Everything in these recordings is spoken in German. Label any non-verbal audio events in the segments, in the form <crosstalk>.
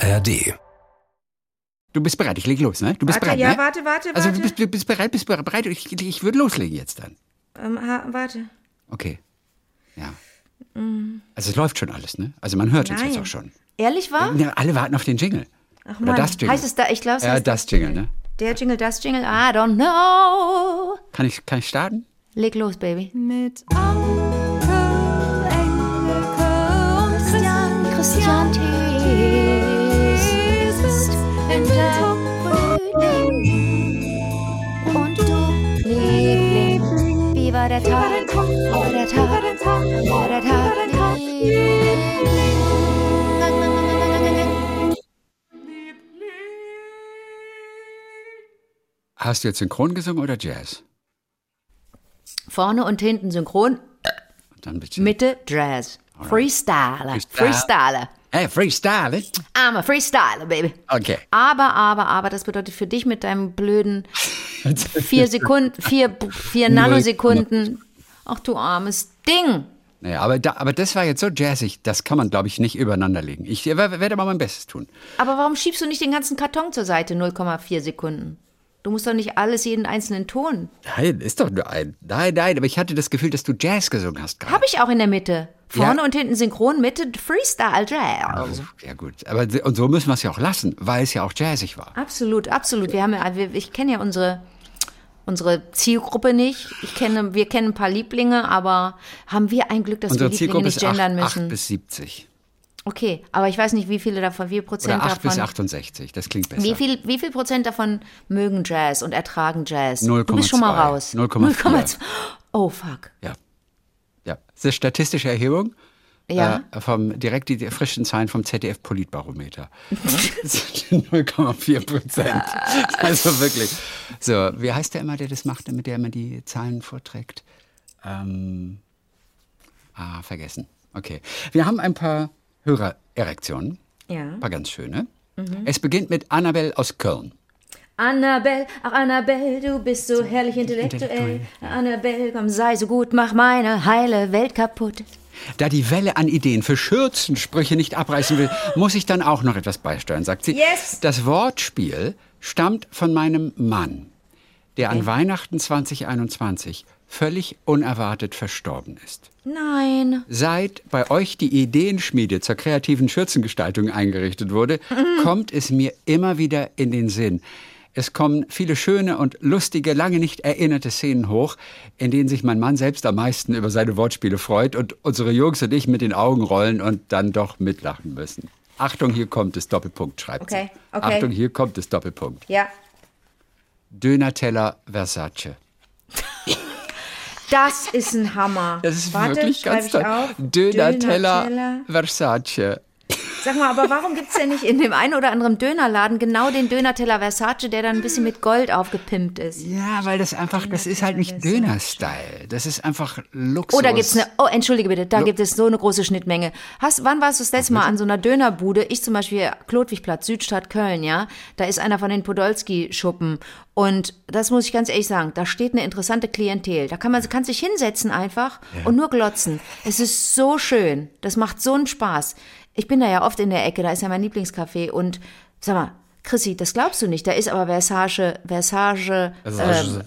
ARD. Du bist bereit, ich leg los, ne? Du bist Warte, bereit, ja, ne? warte, warte, Also du warte. bist, du bist bereit, bist bereit, ich, ich würde loslegen jetzt dann. Ähm, ha, warte. Okay. Ja. Also es läuft schon alles, ne? Also man hört uns Nein. jetzt auch schon. Ehrlich wahr? Ja, alle warten auf den Jingle. Ach Oder Mann, das Jingle. heißt es da, ich glaube, es Ja, heißt das Jingle, ne? Der Jingle, das Jingle, I don't know. Kann ich, kann ich starten? Leg los, Baby. Mit Anke, Engelke und Christian, Christian Thies Liebling, wie war der Tag? War der Tag? War der Tag? Liebling? Hast du jetzt synchron gesungen oder Jazz? Vorne und hinten synchron, Und dann bitte. Mitte Jazz. Freestyler. Freestyle. Freestyler. Hey, Freestyle. eh? I'm a Freestyler, Baby. Okay. Aber, aber, aber, das bedeutet für dich mit deinem blöden <laughs> vier Sekunden, vier, vier Nanosekunden. Ach du armes Ding. Naja, aber, da, aber das war jetzt so jazzig, das kann man, glaube ich, nicht übereinander legen. Ich werde mal mein Bestes tun. Aber warum schiebst du nicht den ganzen Karton zur Seite, 0,4 Sekunden? Du musst doch nicht alles, jeden einzelnen Ton. Nein, ist doch nur ein. Nein, nein, aber ich hatte das Gefühl, dass du Jazz gesungen hast gerade. Hab ich auch in der Mitte. Vorne Ja. und hinten synchron, Mitte Freestyle Jazz. Also, ja gut, aber und so müssen wir es ja auch lassen, weil es ja auch jazzig war. Absolut, absolut. Wir haben ja, wir, ich kenne ja unsere, unsere Zielgruppe nicht. Ich kenne, wir kennen ein paar Lieblinge, aber haben wir ein Glück, dass Unsere wir Lieblinge Zielgruppe nicht ist 8, gendern müssen? bis 70 Okay, aber ich weiß nicht, wie viele davon, wie viel Prozent oder 8 davon. bis 68, das klingt besser. Wie viel, wie viel Prozent davon mögen Jazz und ertragen Jazz? Du bist schon mal 0,2. raus. 0,4. Oh fuck. Ja. Ja, das ist statistische Erhebung. Ja. Äh, vom, direkt die frischen Zahlen vom ZDF Politbarometer. Das sind <laughs> 0,4 Prozent. <laughs> Also wirklich. So, wie heißt der immer, der das macht, mit der immer die Zahlen vorträgt? Ähm, ah, vergessen. Okay. Wir haben ein paar Hörererektionen. Ja. Ein paar ganz schöne. Es beginnt mit Annabelle aus Köln. Annabelle, ach Annabelle, du bist so herrlich intellektuell. Annabelle, komm, sei so gut, mach meine heile Welt kaputt. Da die Welle an Ideen für Schürzensprüche nicht abreißen will, muss ich dann auch noch etwas beisteuern, sagt sie. Yes. Das Wortspiel stammt von meinem Mann, der an Weihnachten 2021 völlig unerwartet verstorben ist. Nein. Seit bei euch die Ideenschmiede zur kreativen Schürzengestaltung eingerichtet wurde, kommt es mir immer wieder in den Sinn. Es kommen viele schöne und lustige, lange nicht erinnerte Szenen hoch, in denen sich mein Mann selbst am meisten über seine Wortspiele freut und unsere Jungs und ich mit den Augen rollen und dann doch mitlachen müssen. Achtung, hier kommt es, Doppelpunkt, schreibt Okay, sie. okay. Achtung, hier kommt es, Doppelpunkt. Ja. Döner-Teller Versace. Das ist ein Hammer. Das ist Warte, wirklich ganz toll. Döner-Teller Döner-Teller. Versace. Sag mal, aber warum gibt's denn nicht in dem einen oder anderen Dönerladen genau den Döner-Teller Versace, der dann ein bisschen mit Gold aufgepimpt ist? Ja, weil das einfach, das ist halt nicht Döner-Style. Das ist einfach Luxus. Oh, da gibt's eine, oh, entschuldige bitte, da gibt es so eine große Schnittmenge. Hast, wann warst du das letzte Mal an so einer Dönerbude? Ich zum Beispiel, Klotwigplatz, Südstadt Köln, ja? Da ist einer von den Podolski-Schuppen. Und das muss ich ganz ehrlich sagen, da steht eine interessante Klientel. Da kann man kann sich hinsetzen einfach und nur glotzen. Es ist so schön. Das macht so einen Spaß. Ich bin da ja oft in der Ecke, da ist ja mein Lieblingscafé. Und sag mal, Chrissy, das glaubst du nicht. Da ist aber Versage, Versage, Versace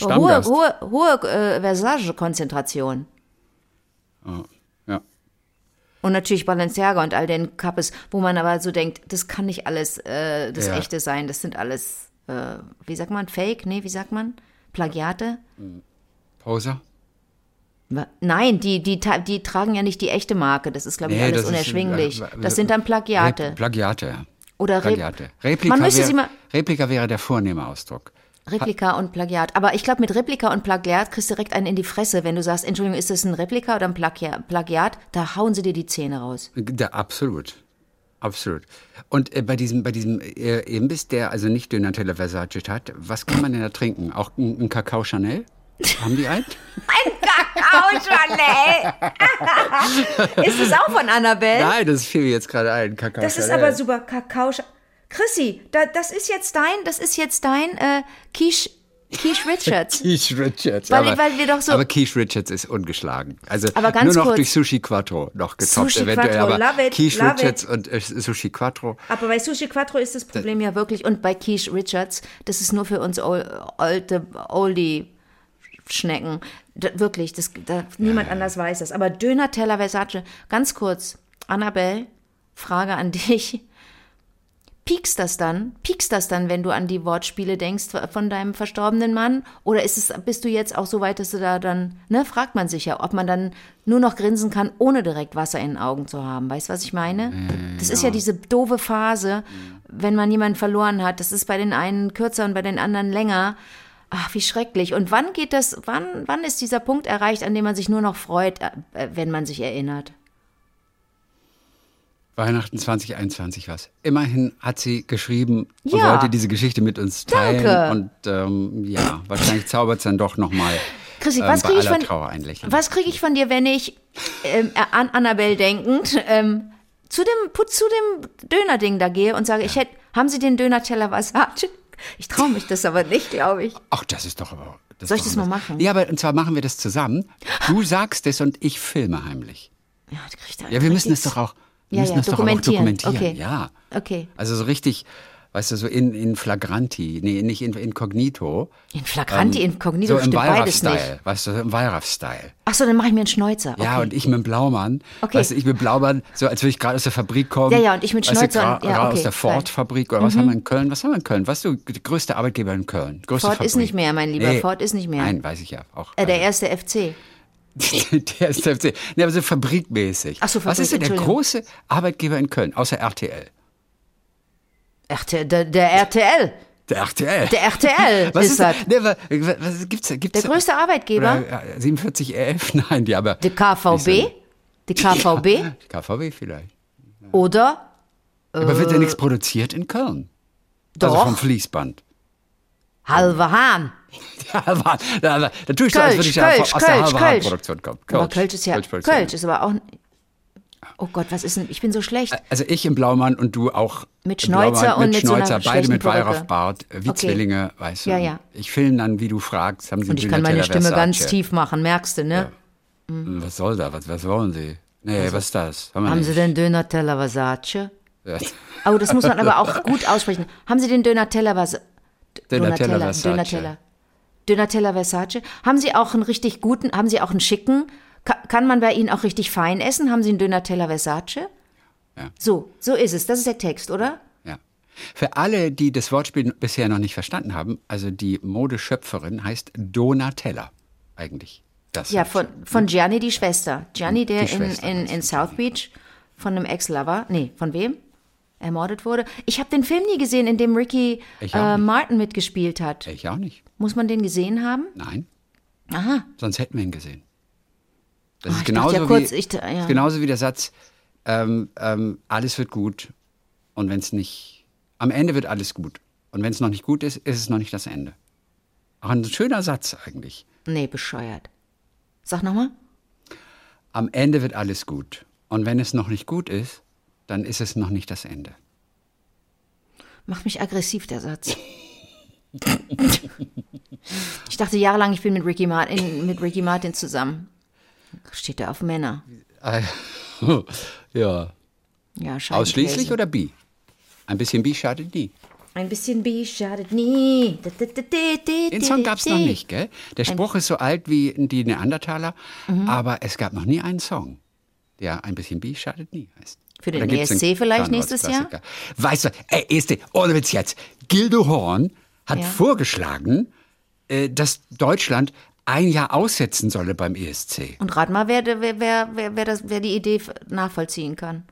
ähm, der hohe, hohe, hohe äh, Versage-Konzentration. Ja. Und natürlich Balenciaga und all den Kappes, wo man aber so denkt, das kann nicht alles äh, das Ja. Echte sein. Das sind alles, äh, wie sagt man, Fake? Nee, wie sagt man? Plagiate? Poser? Nein, die, die, die tragen ja nicht die echte Marke. Das ist, glaube ich, Nee, alles das ist- unerschwinglich. äh, das sind dann Plagiate. Rep Plagiate, ja. Oder Re Plagiate. Replika, Man müsste wär, sie mal- Replika wäre der vornehme Ausdruck. Replika und Plagiat. Aber ich glaube, mit Replika und Plagiat kriegst du direkt einen in die Fresse, wenn du sagst, Entschuldigung, ist das ein Replika oder ein Plagia Plagiat? Da hauen sie dir die Zähne raus. Da, absolut. Absolut. Und äh, bei diesem, bei diesem äh, Imbiss, der also nicht Döner-Teller Versace hat, was kann man denn da trinken? Auch ein, ein Kakao Chanel? Haben die einen? <laughs> Kakao Chanel! ist das auch von Annabelle? Nein, das fiel mir jetzt gerade ein. Kakao Das ist aber super. Kakao. Chrissy, da, das ist jetzt dein, das ist jetzt dein äh, Quiche, Keith Richards. <laughs> Keith Richards. Weil- aber, weil wir doch so- aber Keith Richards ist ungeschlagen. Also Aber ganz nur noch kurz. durch Sushi Quattro noch getoppt Sushi eventuell. Quattro, aber love it, Keith love Richards it. und äh, Sushi Quattro. Aber bei Sushi Quattro ist das Problem ja wirklich, und bei Keith Richards, das ist nur für uns alte Oldie-Schnecken. Da- Wirklich, das, da, niemand anders weiß das. Aber Döner Teller Versace, ganz kurz, Annabelle, Frage an <laughs> dich. Piekst das dann? Piekst das dann, wenn du an die Wortspiele denkst von deinem verstorbenen Mann? Oder ist es, bist du jetzt auch so weit, dass du da dann, ne, fragt man sich ja, ob man dann nur noch grinsen kann, ohne direkt Wasser in den Augen zu haben. Weißt du, was ich meine? Das ist ja diese doofe Phase, wenn man jemanden verloren hat. Das ist bei den einen kürzer und bei den anderen länger. Ach, wie schrecklich. Und wann geht das, wann, wann ist dieser Punkt erreicht, an dem man sich nur noch freut, äh, wenn man sich erinnert? Weihnachten 2021 was. Immerhin hat sie geschrieben und Ja. wollte diese Geschichte mit uns teilen. Danke. Und ähm, ja, wahrscheinlich zaubert es dann doch nochmal Chrissy, ähm, was kriege ich von. Was kriege ich von dir, wenn ich ähm, an Annabelle denkend ähm, zu dem zu dem Dönerding da gehe und sage, ich hätte, haben Sie den Döner-Teller Versace? Ich traue mich das aber nicht, glaube ich. Ach, das ist doch aber. Das Soll ich das mal machen? Ja, aber und zwar machen wir das zusammen. Du <gasps> sagst es und ich filme heimlich. Ja, da Ja, wir müssen es doch auch. Wir Ja, müssen ja, das doch auch dokumentieren. dokumentieren. Okay. Ja. Okay. Also so richtig, weißt du, so in, in flagranti, nee, nicht in inkognito. In Flagranti, Ähm, So im stimmt beides nicht. Weißt du, im Wallraff-Style. Ach so, dann mache ich mir einen Schnäuzer. Ja, Okay. und ich mit dem Blaumann. Okay. Weißt du, ich mit Blaumann, so als würde ich gerade aus der Fabrik kommen. Ja, ja, und ich mit du, Schnäuzer gra- ja, okay, aus der. Mhm. Ford-Fabrik oder was haben wir in Köln? Was haben wir in Köln? Was ist der größte Arbeitgeber in Köln? Ford ist Fabrik. nicht mehr, mein Lieber. Ford ist nicht mehr. Nein, weiß ich ja auch. äh, der Also, erste FC. <laughs> der ist der FC. Nee, aber so fabrikmäßig. Ach so, Was ist denn der Fabrik, große Arbeitgeber in Köln, außer RTL? RTL, der, der RTL. Der RTL. Der RTL <laughs> was ist das. Nee, was, was gibt's, gibt's Der größte Arbeitgeber. Oder, äh, <laughs> 4711? Nein, die aber. Die KVB. Die KVB. KVB vielleicht. Oder aber wird ja nichts produziert in Köln. Äh. doch Also vom Fließband. Halber Hahn. <laughs> Ja, aber, da, da, da tue ich so, als würde ich ja Kölsch, aus der Kölsch, halben Kölsch. Produktion kommen. Aber Kölsch ist ja. Kölsch-Produktion. Kölsch ist aber auch. Oh Gott, was ist denn? Ich bin so schlecht. Also ich im Blaumann und du auch Mit Schnäuzer und mit mit so Schnäuzer, beide mit. Weihrauchbart, äh, wie Okay. Zwillinge, weißt du. Ja, ja. Ich filme dann, wie du fragst, haben sie Und ich kann meine Stimme ganz tief machen, merkst du, ne? Was soll da? Was, was wollen sie? Nee, was ist das? Also, Haben nicht. Sie den Döner-Teller Versace? Ja. <laughs> Oh, das muss man aber auch gut aussprechen. Haben Sie den Döner-Teller Versace? Donatella Versace. Döner-Teller. Döner-Teller Versace. Haben Sie auch einen richtig guten, haben Sie auch einen schicken? Ka kann man bei Ihnen auch richtig fein essen? Haben Sie einen Döner-Teller Versace? Ja. So, so ist es. Das ist der Text, oder? Ja. Für alle, die das Wortspiel bisher noch nicht verstanden haben, also die Modeschöpferin heißt Donatella eigentlich. Das Ja, von, von Gianni, die Schwester. Gianni, der in, in, in. South Beach von einem Ex-Lover, nee, von wem? Ermordet wurde. Ich habe den Film nie gesehen, in dem Ricky äh. Martin mitgespielt hat. Ich auch nicht. Muss man den gesehen haben? Nein. Aha. Sonst hätten wir ihn gesehen. Das Ah, ist dachte genauso, ja kurz, wie, ich- ja. genauso wie der Satz, ähm, ähm, alles wird gut und wenn es nicht, am Ende wird alles gut. Und wenn es noch nicht gut ist, ist es noch nicht das Ende. Auch ein schöner Satz eigentlich. Nee, bescheuert. Sag nochmal. Am Ende wird alles gut. Und wenn es noch nicht gut ist, dann ist es noch nicht das Ende. Macht mich aggressiv, der Satz. <laughs> ich dachte jahrelang, ich bin mit Ricky Martin, mit Ricky Martin zusammen. Steht er auf Männer. <laughs> ja. Ja, Ausschließlich oder bi? Ein bisschen bi schadet nie. Ein bisschen B schadet nie. Den Song gab es noch nicht, gell? Der Spruch ist so alt wie die Neandertaler, Mhm. aber es gab noch nie einen Song, der ein bisschen bi schadet nie heißt. Für den ESC vielleicht nächstes Karnevalsklassiker? Weißt du, ey, ESC, ohne Witz jetzt. Gildo Horn hat Ja. vorgeschlagen, äh, dass Deutschland ein Jahr aussetzen solle beim ESC. Und rat mal, wer, wer, wer, wer, das, wer die Idee nachvollziehen kann.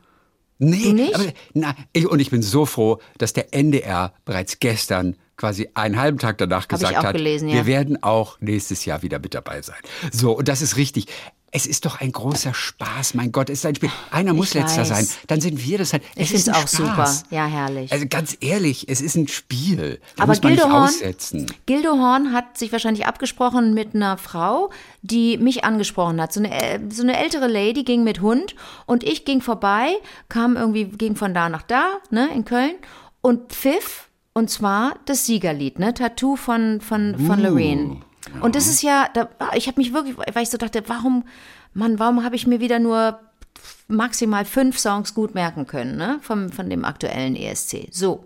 Nee, nicht? Aber, na, ich, und ich bin so froh, dass der NDR bereits gestern quasi einen halben Tag danach ich gesagt hat, gelesen, ja. wir werden auch nächstes Jahr wieder mit dabei sein. So, und das ist richtig. Es ist doch ein großer Spaß, mein Gott, es ist ein Spiel. Einer muss Ich letzter weiß. sein, dann sind wir das halt. Es finde ist es ein auch super. Spaß. Ja, herrlich. Also ganz ehrlich, es ist ein Spiel. Da Aber muss man nicht Gildo Horn- aussetzen. Gildo Horn hat sich wahrscheinlich abgesprochen mit einer Frau, die mich angesprochen hat. So eine, äh, so eine ältere Lady ging mit Hund und ich ging vorbei, kam irgendwie, ging von da nach da, ne, in Köln und pfiff Und zwar das Siegerlied, ne? Tattoo von, von, von Uh, Lorraine. Und das ist ja, da, ich habe mich wirklich, weil ich so dachte, warum, Mann, warum habe ich mir wieder nur maximal fünf Songs gut merken können, ne? Vom, von dem aktuellen ESC. So.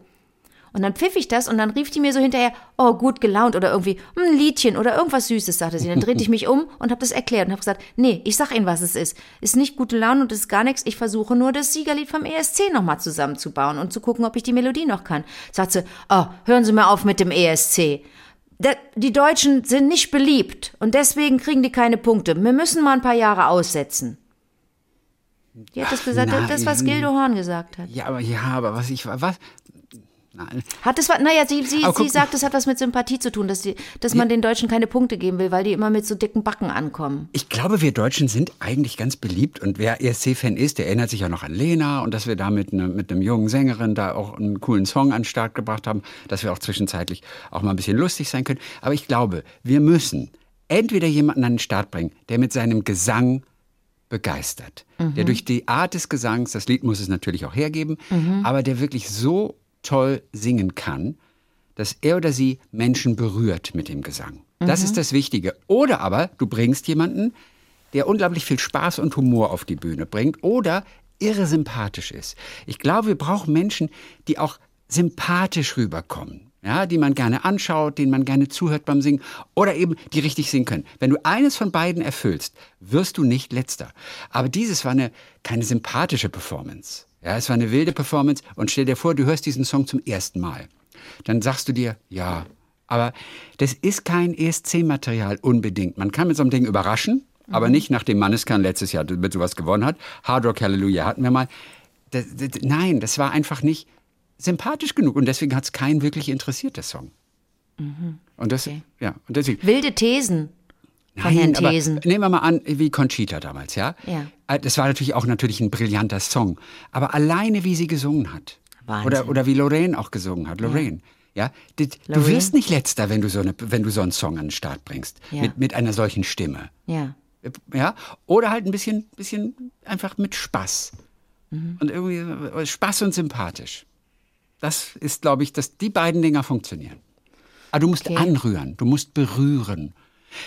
Und dann pfiff ich das und dann rief die mir so hinterher, oh, gut gelaunt oder irgendwie hm, ein Liedchen oder irgendwas Süßes, sagte sie. Dann drehte ich mich um und habe das erklärt und habe gesagt, nee, ich sag Ihnen, was es ist. Ist nicht gute Laune und ist gar nichts. Ich versuche nur das Siegerlied vom ESC nochmal zusammenzubauen und zu gucken, ob ich die Melodie noch kann. Sagt sie, oh, hören Sie mal auf mit dem ESC. Die Deutschen sind nicht beliebt und deswegen kriegen die keine Punkte. Wir müssen mal ein paar Jahre aussetzen. Die hat das gesagt, nein. das, was Gildo Horn gesagt hat. Ja, aber ja, aber was ich was? Nein. Hat es was, naja, sie, sie, sie sagt, es hat was mit Sympathie zu tun, dass, die, dass man den Deutschen keine Punkte geben will, weil die immer mit so dicken Backen ankommen. Ich glaube, wir Deutschen sind eigentlich ganz beliebt und wer ESC-Fan ist, der erinnert sich auch noch an Lena und dass wir da mit, ne, mit einem jungen Sängerin da auch einen coolen Song an den Start gebracht haben, dass wir auch zwischenzeitlich auch mal ein bisschen lustig sein können. Aber ich glaube, wir müssen entweder jemanden an den Start bringen, der mit seinem Gesang begeistert, der durch die Art des Gesangs, das Lied muss es natürlich auch hergeben, aber der wirklich so toll singen kann, dass er oder sie Menschen berührt mit dem Gesang. Das ist das Wichtige. Oder aber du bringst jemanden, der unglaublich viel Spaß und Humor auf die Bühne bringt oder irre sympathisch ist. Ich glaube, wir brauchen Menschen, die auch sympathisch rüberkommen. Ja, die man gerne anschaut, denen man gerne zuhört beim Singen oder eben die richtig singen können. Wenn du eines von beiden erfüllst, wirst du nicht letzter. Aber dieses war eine keine sympathische Performance. Ja, es war eine wilde Performance und stell dir vor, du hörst diesen Song zum ersten Mal. Dann sagst du dir, ja, aber das ist kein ESC-Material unbedingt. Man kann mit so einem Ding überraschen, aber nicht nachdem Manneskan letztes Jahr mit sowas gewonnen hat. Hard Rock Hallelujah hatten wir mal. Das, das, nein, das war einfach nicht sympathisch genug und deswegen hat es keinen wirklich interessiert, der Song. Und das, Okay. ja, und deswegen. Wilde Thesen von Herrn aber Thesen. nehmen wir mal an, wie Conchita damals, ja? Ja. Äh, Das war natürlich auch natürlich ein brillanter Song. Aber alleine, wie sie gesungen hat. Wahnsinn. Oder, oder wie Lorraine auch gesungen hat. Lorraine. Ja, die, du wirst nicht letzter, wenn du so, eine, wenn du so einen Song an den Start bringst. Ja. Mit, mit einer solchen Stimme. Ja. Ja? Oder halt ein bisschen, bisschen einfach mit Spaß. Mhm. Und irgendwie äh, Spaß und sympathisch. Das ist, glaube ich, dass die beiden Dinger funktionieren. Aber du musst Okay. anrühren, du musst berühren.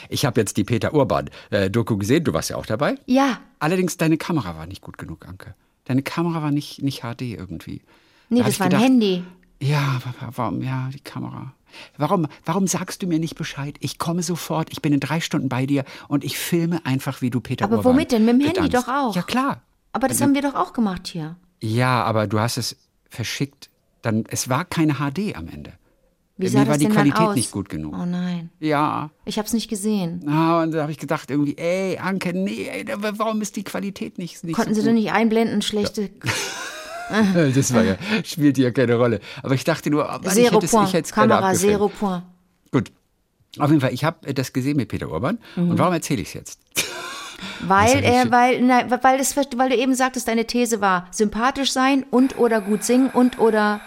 Ich habe jetzt die Peter Urban-Doku gesehen, du warst ja auch dabei. Ja. Allerdings, deine Kamera war nicht gut genug, Anke. Deine Kamera war nicht, nicht HD irgendwie. Nee, Da das war ein gedacht, Handy. Ja, wa- wa- warum, ja, die Kamera. Warum, warum sagst du mir nicht Bescheid? Ich komme sofort, ich bin in drei Stunden bei dir und ich filme einfach, wie du Peter Aber Urban womit denn? Mit dem Handy bedankst. doch auch. Ja, klar. Aber das haben wir doch auch gemacht hier. Ja, aber du hast es verschickt. Dann, es war keine HD am Ende. Wie Mir sah war das die denn Qualität aus? nicht gut genug. Oh nein. Ja. Ich habe es nicht gesehen. Ah, und da habe ich gedacht irgendwie, ey, Anke, nee, ey, warum ist die Qualität nicht, nicht Konnten so Sie denn nicht einblenden, schlechte Äh, <laughs> Das war ja, spielt ja keine Rolle. Aber ich dachte nur, Mann, ich Zero es- ich hätte es gerne Kamera. Zero Point. Gut. Auf jeden Fall, ich habe das gesehen mit Peter Urban. Mhm. Und warum erzähle ich es jetzt? Weil, <laughs> er, ich- weil, nein, weil, das, weil du eben sagtest, deine These war, sympathisch sein und oder gut singen und oder,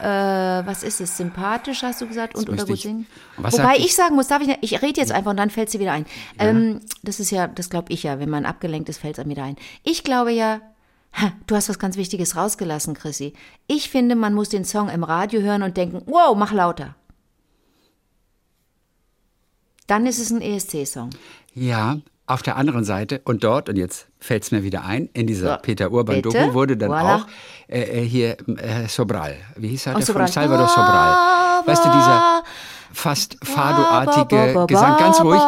äh, was ist es, sympathisch hast du gesagt und oder gut singen? Wobei ich sagen muss, darf ich, nicht- ich rede jetzt einfach und dann fällt sie wieder ein. Ähm, das ist ja, das glaube ich ja, wenn man abgelenkt ist, fällt es einem wieder ein. Ich glaube ja, ha, du hast was ganz Wichtiges rausgelassen, Chrissy. Ich finde, man muss den Song im Radio hören und denken, wow, mach lauter. Dann ist es ein ESC-Song. Ja, auf der anderen Seite und dort, und jetzt fällt es mir wieder ein, in dieser So, Peter Urban-Doku wurde dann Voilà. auch äh, äh, hier äh, Sobral, wie hieß er, Oh, der Sobral. von Salvador Sobral. Weißt du, dieser fast Fado-artige Gesang, ganz ruhig.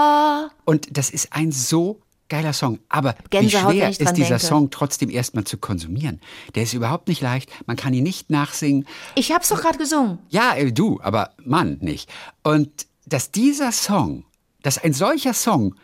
Und das ist ein so geiler Song. Aber Gänsehaut, wie schwer ist dieser denke. Song trotzdem erstmal zu konsumieren? Der ist überhaupt nicht leicht. Man kann ihn nicht nachsingen. Ich hab's doch gerade gesungen. Ja, äh, du, aber Mann nicht. Und dass dieser Song, dass ein solcher Song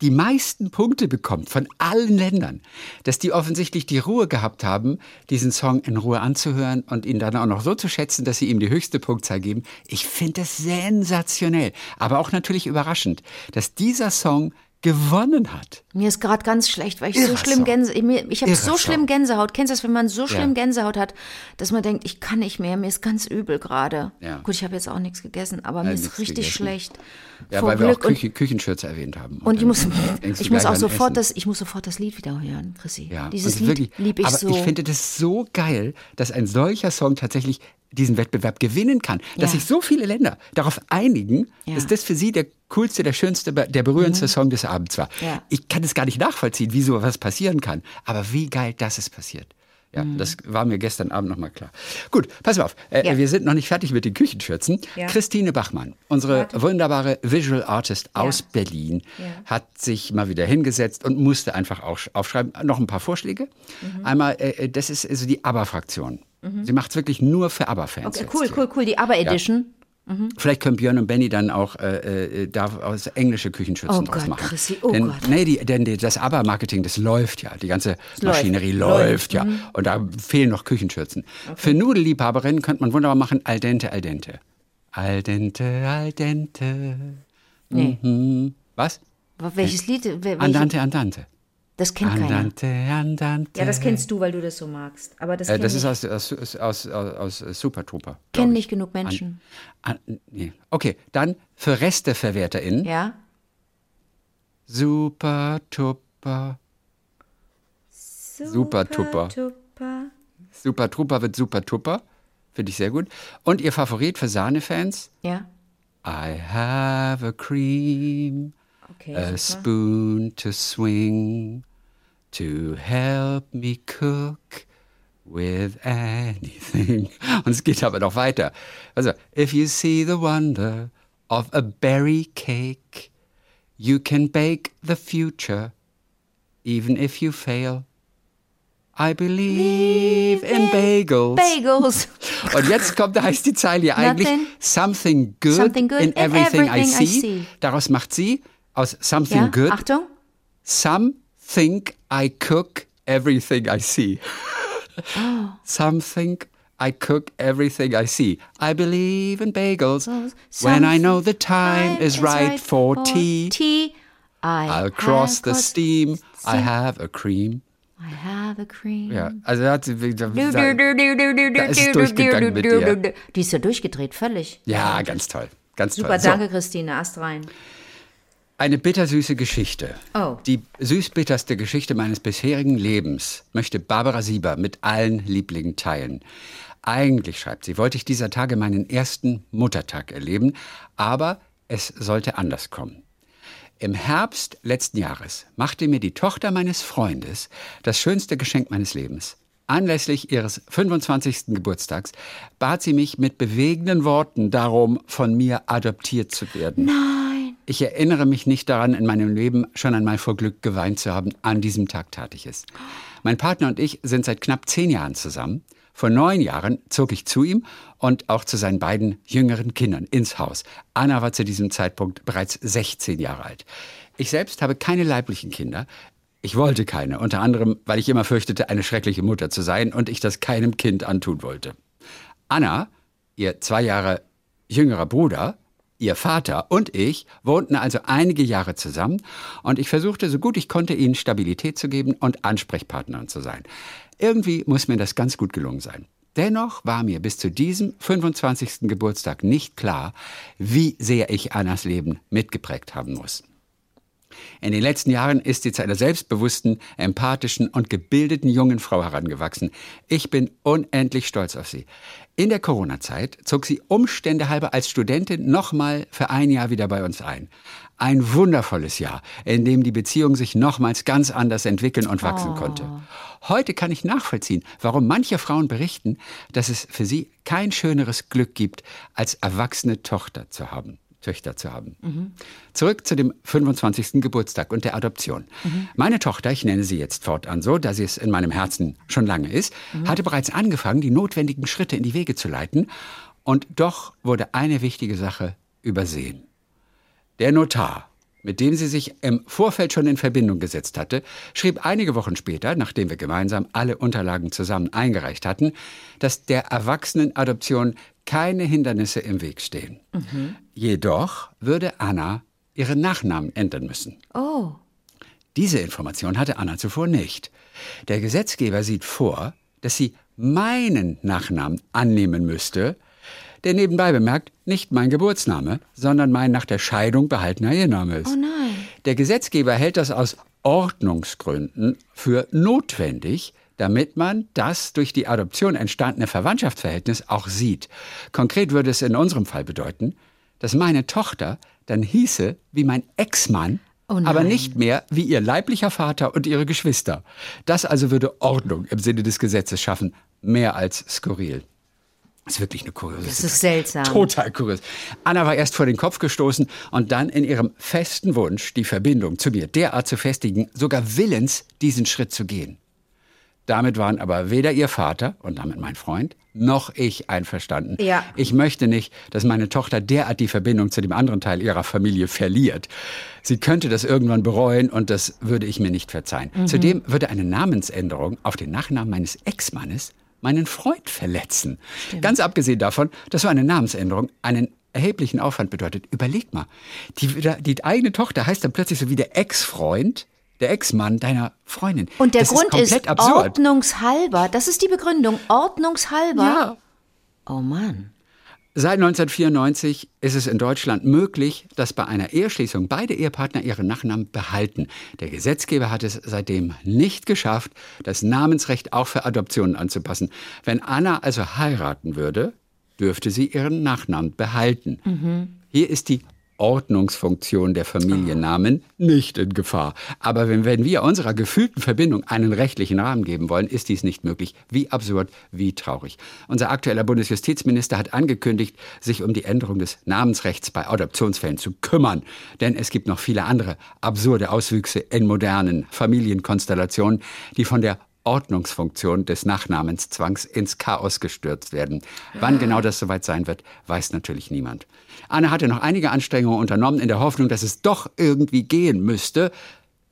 die meisten Punkte bekommt von allen Ländern, dass die offensichtlich die Ruhe gehabt haben, diesen Song in Ruhe anzuhören und ihn dann auch noch so zu schätzen, dass sie ihm die höchste Punktzahl geben. Ich finde das sensationell, aber auch natürlich überraschend, dass dieser Song gewonnen hat. Mir ist gerade ganz schlecht, weil ich so Irrer schlimm Song. Gänse, mir- ich habe so schlimm. Gänsehaut. Kennst du das, wenn man so schlimm Ja. Gänsehaut hat, dass man denkt, ich kann nicht mehr, mir ist ganz übel gerade. Ja. Gut, ich habe jetzt auch nichts gegessen, aber mir ist richtig gegessen. schlecht. Ja, Vor weil wir auch Glück und, Küche, Küchenschürze erwähnt haben. und ich dann muss, <laughs> ich muss auch sofort Essen. das, ich muss sofort das Lied wieder hören, Chrissy. Ja, Dieses und Lied wirklich, lieb ich aber so. ich finde das so geil, dass ein solcher Song tatsächlich diesen Wettbewerb gewinnen kann, dass Ja. sich so viele Länder darauf einigen, Ja. dass das für sie der coolste, der schönste, der berührendste Song des Abends war. Ja. Ich kann es gar nicht nachvollziehen, wie so was passieren kann. Aber wie geil, dass es passiert. Ja, das war mir gestern Abend nochmal klar. Gut, pass mal auf. Äh, Ja. Wir sind noch nicht fertig mit den Küchenschürzen. Ja. Christine Bachmann, unsere wunderbare Visual Artist aus Berlin, Ja. hat sich mal wieder hingesetzt und musste einfach auch aufschreiben. Noch ein paar Vorschläge. Mhm. Einmal, äh, das ist also die ABBA-Fraktion. Sie macht es wirklich nur für ABBA-Fans. Okay, cool, cool, cool. Die ABBA Edition. Vielleicht können Björn und Benny dann auch äh, äh, da aus englische Küchenschürzen Oh draus Gott, machen. Chrissy, oh denn, Gott. Nee, die, denn das ABBA-Marketing, das läuft ja. Die ganze läuft. Maschinerie Läuft, Mhm. läuft, ja. Und da fehlen noch Küchenschürzen. Für Nudelliebhaberinnen könnte man wunderbar machen al dente, al dente. Al dente, al dente. Nee. Mhm. Was? Welches Lied? Wel- Welche? Andante, andante. Das kennt keiner. Andante, andante. Ja, das kennst du, weil du das so magst. Aber das, Äh, das ist aus, aus, aus, aus, Super Trooper. kennen ich. nicht genug Menschen. An, nee. Okay, dann für ResteverwerterInnen. ja? Super Tupper. Super. Tupper. Super Trooper wird Super Tupper. Finde ich sehr gut. Und ihr Favorit für Sahne-Fans? Ja? I have a cream, Okay. a super. spoon to swing, to help me cook with anything. <laughs> Und es geht aber noch weiter. Also, if you see the wonder of a berry cake, you can bake the future, even if you fail. I believe in bagels. Bagels. <laughs> Und jetzt kommt, da heißt die Zeile ja eigentlich Nothing. Something good, Something good in in everything, I, everything I see. see. Daraus macht sie aus Something Ja? good, Achtung. Some think I cook everything I see. Oh. <gasps> Some think I cook everything I see. I believe in bagels. Oh, When I know the time is right for for tea, tea. I I'll cross the got- steam. I have a cream. I have a cream. Ja, also da hat sie, da, Da ist es durchgegangen du, mit dir. Die ist ja durchgedreht, völlig. ja, ganz toll. Ganz Super, toll. So. danke Christine, Ast rein. Eine bittersüße Geschichte. Oh. Die süß-bitterste Geschichte meines bisherigen Lebens möchte Barbara Sieber mit allen Lieblingen teilen. Eigentlich, schreibt sie, wollte ich dieser Tage meinen ersten Muttertag erleben, aber es sollte anders kommen. Im Herbst letzten Jahres machte mir die Tochter meines Freundes das schönste Geschenk meines Lebens. Anlässlich ihres 25. Geburtstags bat sie mich mit bewegenden Worten darum, von mir adoptiert zu werden. Nein. Ich erinnere mich nicht daran, in meinem Leben schon einmal vor Glück geweint zu haben. An diesem Tag tat ich es. Mein Partner und ich sind seit knapp zehn Jahren zusammen. Vor neun Jahren zog ich zu ihm und auch zu seinen beiden jüngeren Kindern ins Haus. Anna war zu diesem Zeitpunkt bereits 16 Jahre alt. Ich selbst habe keine leiblichen Kinder. Ich wollte keine, unter anderem, weil ich immer fürchtete, eine schreckliche Mutter zu sein und ich das keinem Kind antun wollte. Anna, ihr zwei Jahre jüngerer Bruder, ihr Vater und ich wohnten also einige Jahre zusammen und ich versuchte so gut ich konnte, ihnen Stabilität zu geben und Ansprechpartnerin zu sein. Irgendwie muss mir das ganz gut gelungen sein. Dennoch war mir bis zu diesem 25. Geburtstag nicht klar, wie sehr ich Annas Leben mitgeprägt haben muss. In den letzten Jahren ist sie zu einer selbstbewussten, empathischen und gebildeten jungen Frau herangewachsen. Ich bin unendlich stolz auf sie. In der Corona-Zeit zog sie Umstände halber als Studentin nochmal für ein Jahr wieder bei uns ein. Ein wundervolles Jahr, in dem die Beziehung sich nochmals ganz anders entwickeln und wachsen konnte. Heute kann ich nachvollziehen, warum manche Frauen berichten, dass es für sie kein schöneres Glück gibt, als erwachsene Tochter zu haben. Töchter zu haben. Zurück zu dem 25. Geburtstag und der Adoption. Meine Tochter, ich nenne sie jetzt fortan so, da sie es in meinem Herzen schon lange ist, hatte bereits angefangen, die notwendigen Schritte in die Wege zu leiten. Und doch wurde eine wichtige Sache übersehen. Der Notar, mit dem sie sich im Vorfeld schon in Verbindung gesetzt hatte, schrieb einige Wochen später, nachdem wir gemeinsam alle Unterlagen zusammen eingereicht hatten, dass der Erwachsenenadoption keine Hindernisse im Weg stehen. Jedoch würde Anna ihren Nachnamen ändern müssen. Oh. Diese Information hatte Anna zuvor nicht. Der Gesetzgeber sieht vor, dass sie meinen Nachnamen annehmen müsste, der nebenbei bemerkt nicht mein Geburtsname, sondern mein nach der Scheidung behaltener Ehename ist. Oh nein. Der Gesetzgeber hält das aus Ordnungsgründen für notwendig, damit man das durch die Adoption entstandene Verwandtschaftsverhältnis auch sieht. Konkret würde es in unserem Fall bedeuten, dass meine Tochter dann hieße wie mein Ex-Mann, Oh aber nicht mehr wie ihr leiblicher Vater und ihre Geschwister. Das also würde Ordnung im Sinne des Gesetzes schaffen, mehr als skurril. Das ist wirklich eine kuriose Das ist seltsam. Total kurios. Anna war erst vor den Kopf gestoßen und dann in ihrem festen Wunsch, die Verbindung zu mir derart zu festigen, sogar willens, diesen Schritt zu gehen. Damit waren aber weder ihr Vater und damit mein Freund noch ich einverstanden. Ja. Ich möchte nicht, dass meine Tochter derart die Verbindung zu dem anderen Teil ihrer Familie verliert. Sie könnte das irgendwann bereuen und das würde ich mir nicht verzeihen. Zudem würde eine Namensänderung auf den Nachnamen meines Ex-Mannes meinen Freund verletzen. Ganz abgesehen davon, dass so eine Namensänderung einen erheblichen Aufwand bedeutet. Überleg mal, die, die eigene Tochter heißt dann plötzlich so wie der Ex-Freund, der Ex-Mann deiner Freundin. Und der das Grund ist ist ordnungshalber. Das ist die Begründung. Ordnungshalber. Ja. Oh Mann. Seit 1994 ist es in Deutschland möglich, dass bei einer Eheschließung beide Ehepartner ihren Nachnamen behalten. Der Gesetzgeber hat es seitdem nicht geschafft, das Namensrecht auch für Adoptionen anzupassen. Wenn Anna also heiraten würde, dürfte sie ihren Nachnamen behalten. Hier ist die Ordnungsfunktion der Familiennamen nicht in Gefahr. Aber wenn, wenn wir unserer gefühlten Verbindung einen rechtlichen Rahmen geben wollen, ist dies nicht möglich. Wie absurd, wie traurig. Unser aktueller Bundesjustizminister hat angekündigt, sich um die Änderung des Namensrechts bei Adoptionsfällen zu kümmern. Denn es gibt noch viele andere absurde Auswüchse in modernen Familienkonstellationen, die von der Ordnungsfunktion des Nachnamenszwangs ins Chaos gestürzt werden. Wann genau das soweit sein wird, weiß natürlich niemand. Anne hatte noch einige Anstrengungen unternommen in der Hoffnung, dass es doch irgendwie gehen müsste.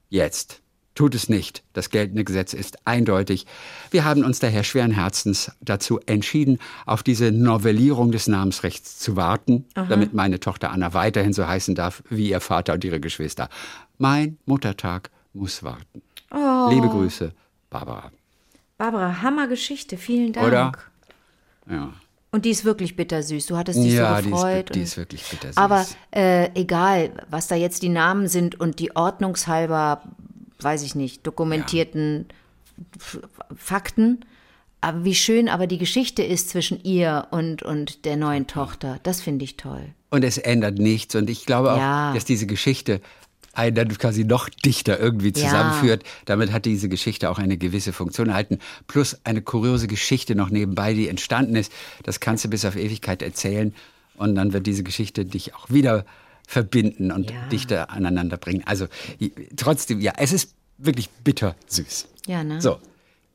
Jetzt tut es nicht. Das geltende Gesetz ist eindeutig. Wir haben uns daher schweren Herzens dazu entschieden, auf diese Novellierung des Namensrechts zu warten, damit meine Tochter Anna weiterhin so heißen darf wie ihr Vater und ihre Geschwister. Mein Muttertag muss warten. Liebe Grüße, Barbara. Barbara, Hammergeschichte. Vielen Dank. Oder? Ja. Und die ist wirklich bittersüß. Du hattest dich Ja, so die gefreut. die und- ist wirklich bittersüß. Aber äh, egal, was da jetzt die Namen sind und die ordnungshalber, weiß ich nicht, dokumentierten F- Fakten. Aber wie schön aber die Geschichte ist zwischen ihr und, und der neuen Tochter. Das finde ich toll. Und es ändert nichts. Und ich glaube auch, Ja. dass diese Geschichte einen dann quasi noch dichter irgendwie Ja. zusammenführt. Damit hat diese Geschichte auch eine gewisse Funktion erhalten. Plus eine kuriose Geschichte noch nebenbei, die entstanden ist. Das kannst du bis auf Ewigkeit erzählen. Und dann wird diese Geschichte dich auch wieder verbinden und Ja. dichter aneinander bringen. Also trotzdem, ja, es ist wirklich bittersüß. Ja, ne? So.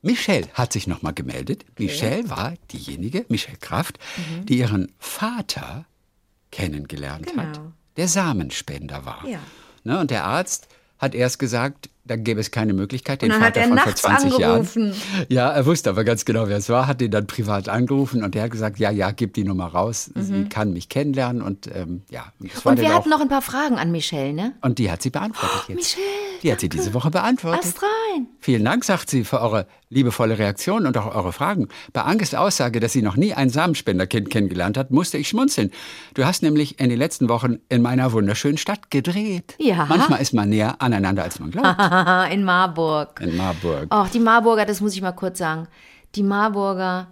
Michelle hat sich nochmal gemeldet. Michelle war diejenige, Michelle Kraft, Mhm. die ihren Vater kennengelernt hat, Genau. der Samenspender war. Ja. Ne, und der Arzt hat erst gesagt, da gäbe es keine Möglichkeit, den Und dann hat Vater er von vor nachts 20 angerufen. Jahren. Ja, er wusste aber ganz genau, wer es war, hat ihn dann privat angerufen und der hat gesagt, ja, ja, gib die Nummer raus, sie kann mich kennenlernen und ähm, ja. Und, Mhm. Und wir hatten noch ein paar Fragen an Michelle, ne? und die hat sie beantwortet jetzt. Michelle, Die hat sie diese Woche beantwortet. Ast rein. Vielen Dank, sagt sie, für eure liebevolle Reaktion und auch eure Fragen. Bei Angst Aussage, dass sie noch nie ein Samenspenderkind kennengelernt hat, musste ich schmunzeln. Du hast nämlich in den letzten Wochen in meiner wunderschönen Stadt gedreht. Ja. Manchmal ist man näher aneinander, als man glaubt. <laughs> In Marburg. In Marburg. Ach, die Marburger, das muss ich mal kurz sagen. Die Marburger,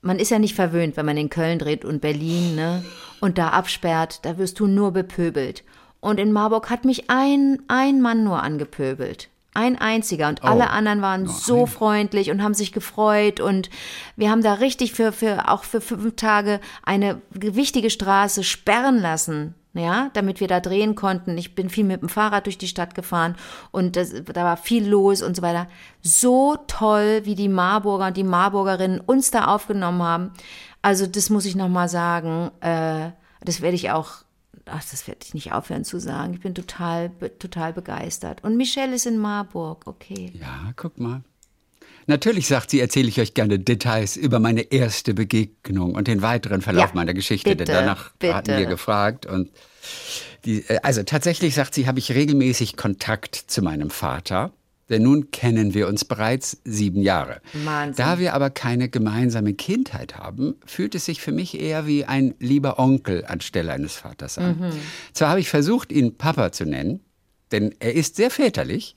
man ist ja nicht verwöhnt, wenn man in Köln dreht und Berlin, ne? Und da absperrt, da wirst du nur bepöbelt. Und in Marburg hat mich ein, ein Mann nur angepöbelt. Ein einziger. Und alle anderen waren so freundlich und haben sich gefreut. Und wir haben da richtig für, für, auch für fünf Tage eine wichtige Straße sperren lassen. Ja, damit wir da drehen konnten. Ich bin viel mit dem Fahrrad durch die Stadt gefahren und das, da war viel los und so weiter. So toll, wie die Marburger und die Marburgerinnen uns da aufgenommen haben. Also das muss ich nochmal sagen. Äh, das werde ich auch, ach, das werde ich nicht aufhören zu sagen. Ich bin total, be- total begeistert. Und Michelle ist in Marburg, okay. Ja, guck mal. Natürlich, sagt sie, erzähle ich euch gerne Details über meine erste Begegnung und den weiteren Verlauf Ja, meiner Geschichte. bitte, denn danach hatten bitte. wir gefragt. Und die, äh, also tatsächlich, sagt sie, habe ich regelmäßig Kontakt zu meinem Vater. Denn nun kennen wir uns bereits sieben Jahre. Wahnsinn. Da wir aber keine gemeinsame Kindheit haben, fühlt es sich für mich eher wie ein lieber Onkel anstelle eines Vaters an. Zwar habe ich versucht, ihn Papa zu nennen, denn er ist sehr väterlich,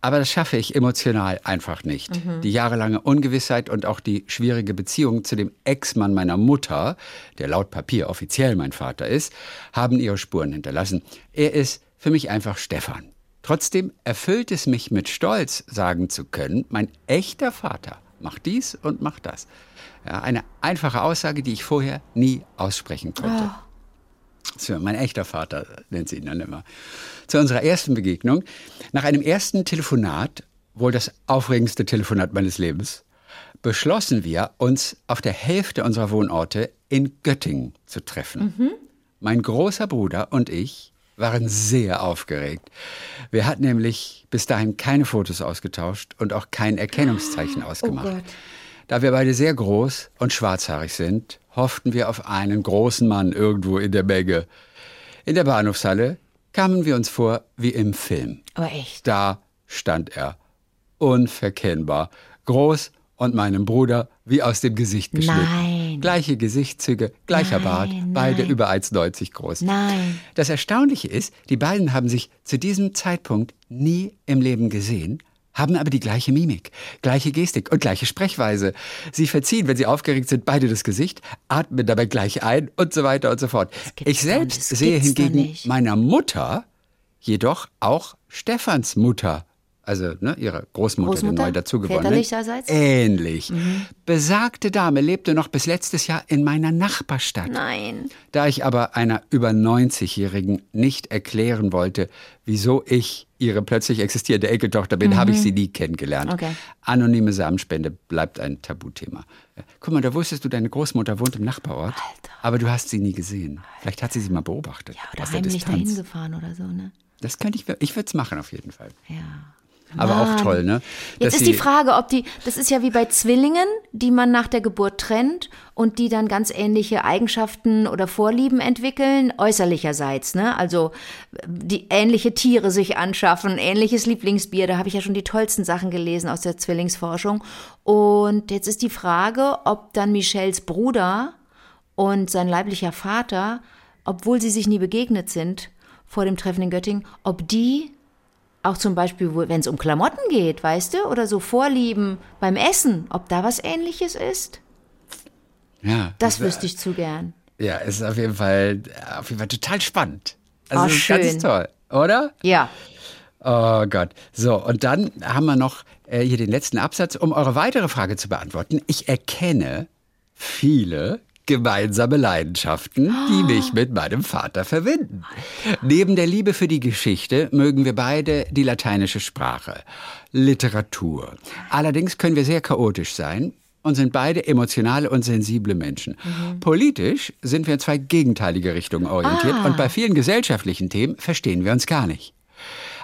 Aber das schaffe ich emotional einfach nicht. Die jahrelange Ungewissheit und auch die schwierige Beziehung zu dem Ex-Mann meiner Mutter, der laut Papier offiziell mein Vater ist, haben ihre Spuren hinterlassen. Er ist für mich einfach Stefan. Trotzdem erfüllt es mich mit Stolz, sagen zu können, mein echter Vater macht dies und macht das. Ja, eine einfache Aussage, die ich vorher nie aussprechen konnte. So, mein echter Vater nennt sie ihn dann immer. Zu unserer ersten Begegnung. Nach einem ersten Telefonat, wohl das aufregendste Telefonat meines Lebens, beschlossen wir, uns auf der Hälfte unserer Wohnorte in Göttingen zu treffen. Mein großer Bruder und ich waren sehr aufgeregt. Wir hatten nämlich bis dahin keine Fotos ausgetauscht und auch kein Erkennungszeichen ausgemacht. Gott. Da wir beide sehr groß und schwarzhaarig sind, hofften wir auf einen großen Mann irgendwo in der Menge. In der Bahnhofshalle kamen wir uns vor wie im Film. Aber echt. Da stand er, unverkennbar, groß und meinem Bruder wie aus dem Gesicht geschnitten. Nein. Gleiche Gesichtszüge, gleicher Nein, Bart, beide nein. über 1,90 groß. Nein. Das Erstaunliche ist, die beiden haben sich zu diesem Zeitpunkt nie im Leben gesehen, haben aber die gleiche Mimik, gleiche Gestik und gleiche Sprechweise. Sie verziehen, wenn sie aufgeregt sind, beide das Gesicht, atmen dabei gleich ein und so weiter und so fort. Ich selbst sehe hingegen meiner Mutter jedoch auch Stefans Mutter, also ne, ihre Großmutter, Großmutter? neu dazugewonnene, Väterlicherseits? ähnlich. Besagte Dame lebte noch bis letztes Jahr in meiner Nachbarstadt. Nein. Da ich aber einer über 90-Jährigen nicht erklären wollte, wieso ich ihre plötzlich existierende Enkeltochter bin, habe ich sie nie kennengelernt. Okay. Anonyme Samenspende bleibt ein Tabuthema. Äh, Guck mal, da wusstest du, deine Großmutter wohnt im Nachbarort, aber du hast sie nie gesehen. Vielleicht hat sie sie mal beobachtet. Ja, oder aus der heimlich dahin gefahren oder so, ne? Das könnte ich, ich würde es machen auf jeden Fall. Ja. Aber auch Mann. toll, ne? Jetzt Dass ist sie- die Frage, ob die, das ist ja wie bei Zwillingen, die man nach der Geburt trennt und die dann ganz ähnliche Eigenschaften oder Vorlieben entwickeln, äußerlicherseits, ne? Also die ähnliche Tiere sich anschaffen, ähnliches Lieblingsbier, da habe ich ja schon die tollsten Sachen gelesen aus der Zwillingsforschung. Und jetzt ist die Frage, ob dann Michels Bruder und sein leiblicher Vater, obwohl sie sich nie begegnet sind vor dem Treffen in Göttingen, ob die auch zum Beispiel, wenn es um Klamotten geht, weißt du, oder so Vorlieben beim Essen, ob da was ähnliches ist? ja, Das wär- wüsste ich zu gern. Ja, es ist auf jeden Fall, auf jeden Fall total spannend. Also es ist ganz schön. toll, oder? Ja. Oh Gott. So, und dann haben wir noch äh, hier den letzten Absatz, um eure weitere Frage zu beantworten. Ich erkenne viele gemeinsame Leidenschaften, die mich mit meinem Vater verbinden. Neben der Liebe für die Geschichte mögen wir beide die lateinische Sprache, Literatur. Allerdings können wir sehr chaotisch sein und sind beide emotionale und sensible Menschen. Politisch sind wir in zwei gegenteilige Richtungen orientiert und bei vielen gesellschaftlichen Themen verstehen wir uns gar nicht.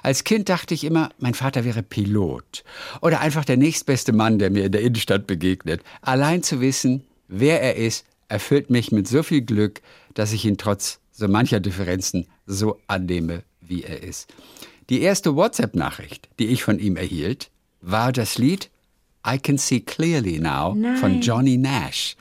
Als Kind dachte ich immer, mein Vater wäre Pilot oder einfach der nächstbeste Mann, der mir in der Innenstadt begegnet. Allein zu wissen, wer er ist, erfüllt mich mit so viel Glück, dass ich ihn trotz so mancher Differenzen so annehme, wie er ist. Die erste WhatsApp-Nachricht, die ich von ihm erhielt, war das Lied I Can See Clearly Now von Johnny Nash.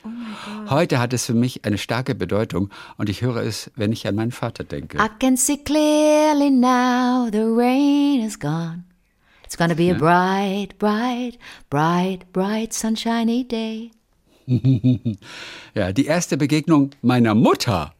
Heute hat es für mich eine starke Bedeutung und ich höre es, wenn ich an meinen Vater denke. I can see clearly now the rain is gone. It's gonna be a bright, bright, bright, bright sunshiny day. <laughs> Ja, die erste Begegnung meiner Mutter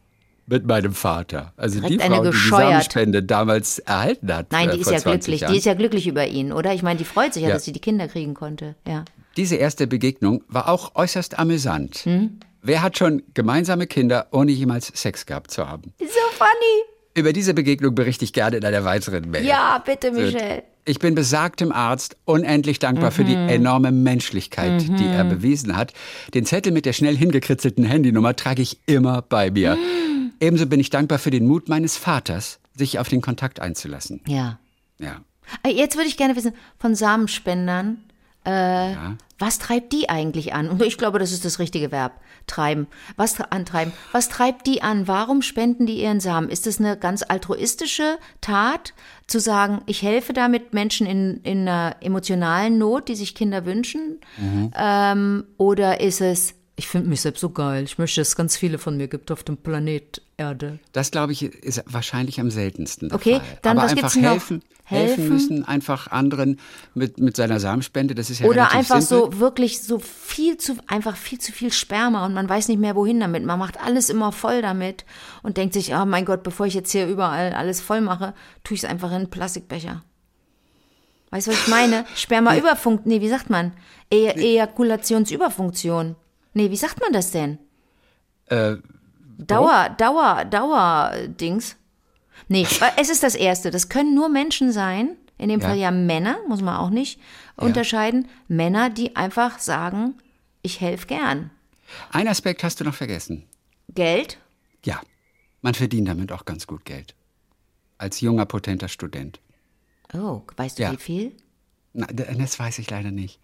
mit meinem Vater. Also die Direkt eine Frau, die die. Samenspende damals erhalten hat. Nein, äh, die ist vor ja 20 glücklich. Jahren. Die ist ja glücklich über ihn, oder? Ich meine, die freut sich ja, Ja. dass sie die Kinder kriegen konnte. Ja. Diese erste Begegnung war auch äußerst amüsant. Hm? Wer hat schon gemeinsame Kinder, ohne jemals Sex gehabt zu haben? So funny. Über diese Begegnung berichte ich gerne in einer weiteren Mail. Ja, bitte, Michelle. Ich bin besagtem Arzt unendlich dankbar für die Mhm. enorme Menschlichkeit, die er bewiesen hat. Den Zettel mit der schnell hingekritzelten Handynummer trage ich immer bei mir. Mhm. <gasps> Ebenso bin ich dankbar für den Mut meines Vaters, sich auf den Kontakt einzulassen. Ja. Ja. Äh, Jetzt würde ich gerne wissen, von Samenspendern, äh, was treibt die eigentlich an? Und ich glaube, das ist das richtige Verb, treiben. Was antreiben? Was treibt die an? Warum spenden die ihren Samen? Ist es eine ganz altruistische Tat, zu sagen, ich helfe damit Menschen in, in einer emotionalen Not, die sich Kinder wünschen? Ähm, oder ist es Ich finde mich selbst so geil. Ich möchte, dass es ganz viele von mir gibt auf dem Planet Erde. Das, glaube ich, ist wahrscheinlich am seltensten. Der Okay, Fall. dann Aber was einfach gibt's noch? helfen, helfen Helfen? müssen, einfach anderen mit, mit seiner Samenspende. Das ist ja Oder einfach simpel. so wirklich so viel zu, einfach viel zu viel Sperma und man weiß nicht mehr wohin damit. Man macht alles immer voll damit und denkt sich, oh mein Gott, bevor ich jetzt hier überall alles voll mache, tue ich es einfach in einen Plastikbecher. Weißt du, was ich meine? <laughs> Spermaüberfunktion, nee, wie sagt man? E Ejakulationsüberfunktion. Nee, wie sagt man das denn? Äh, Dauer, Dauer, Dauer-Dings. Nee, <laughs> weil es ist das Erste. Das können nur Menschen sein, in dem Ja. Fall ja Männer, muss man auch nicht unterscheiden. Männer, die einfach sagen, ich helfe gern. ein Aspekt hast du noch vergessen. Geld? Ja, man verdient damit auch ganz gut Geld. Als junger, potenter Student. Oh, weißt du Ja. wie viel? Na, das weiß ich leider nicht.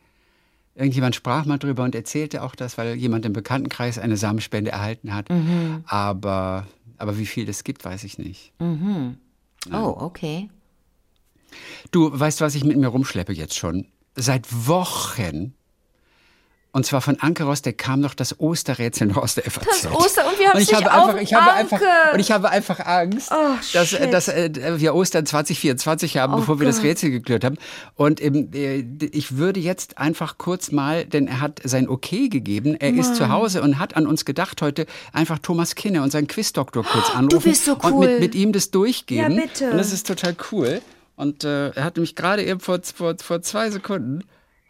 Irgendjemand sprach mal drüber und erzählte auch das, weil jemand im Bekanntenkreis eine Samenspende erhalten hat. Mhm. Aber, aber wie viel es gibt, weiß ich nicht. Oh, okay. Du weißt, was ich mit mir rumschleppe jetzt schon? Seit Wochen. Und zwar von Anke Ross, der kam noch das Osterrätsel noch aus der FAZ. Das Oster- und wir haben's ich nicht habe einfach, ich habe einfach Anke! Und ich habe einfach Angst, Oh, dass, dass äh, wir Ostern 2024 haben, Oh bevor wir das Gott. Rätsel geklärt haben. Und ähm, äh, ich würde jetzt einfach kurz mal, denn er hat sein Okay gegeben, er ist zu Hause und hat an uns gedacht heute, einfach Thomas Kinne, unseren Quizdoktor, kurz anrufen bist so und cool. mit, mit ihm das durchgeben. Ja, bitte. Und das ist total cool. Und äh, er hat nämlich gerade eben vor, vor, vor zwei Sekunden,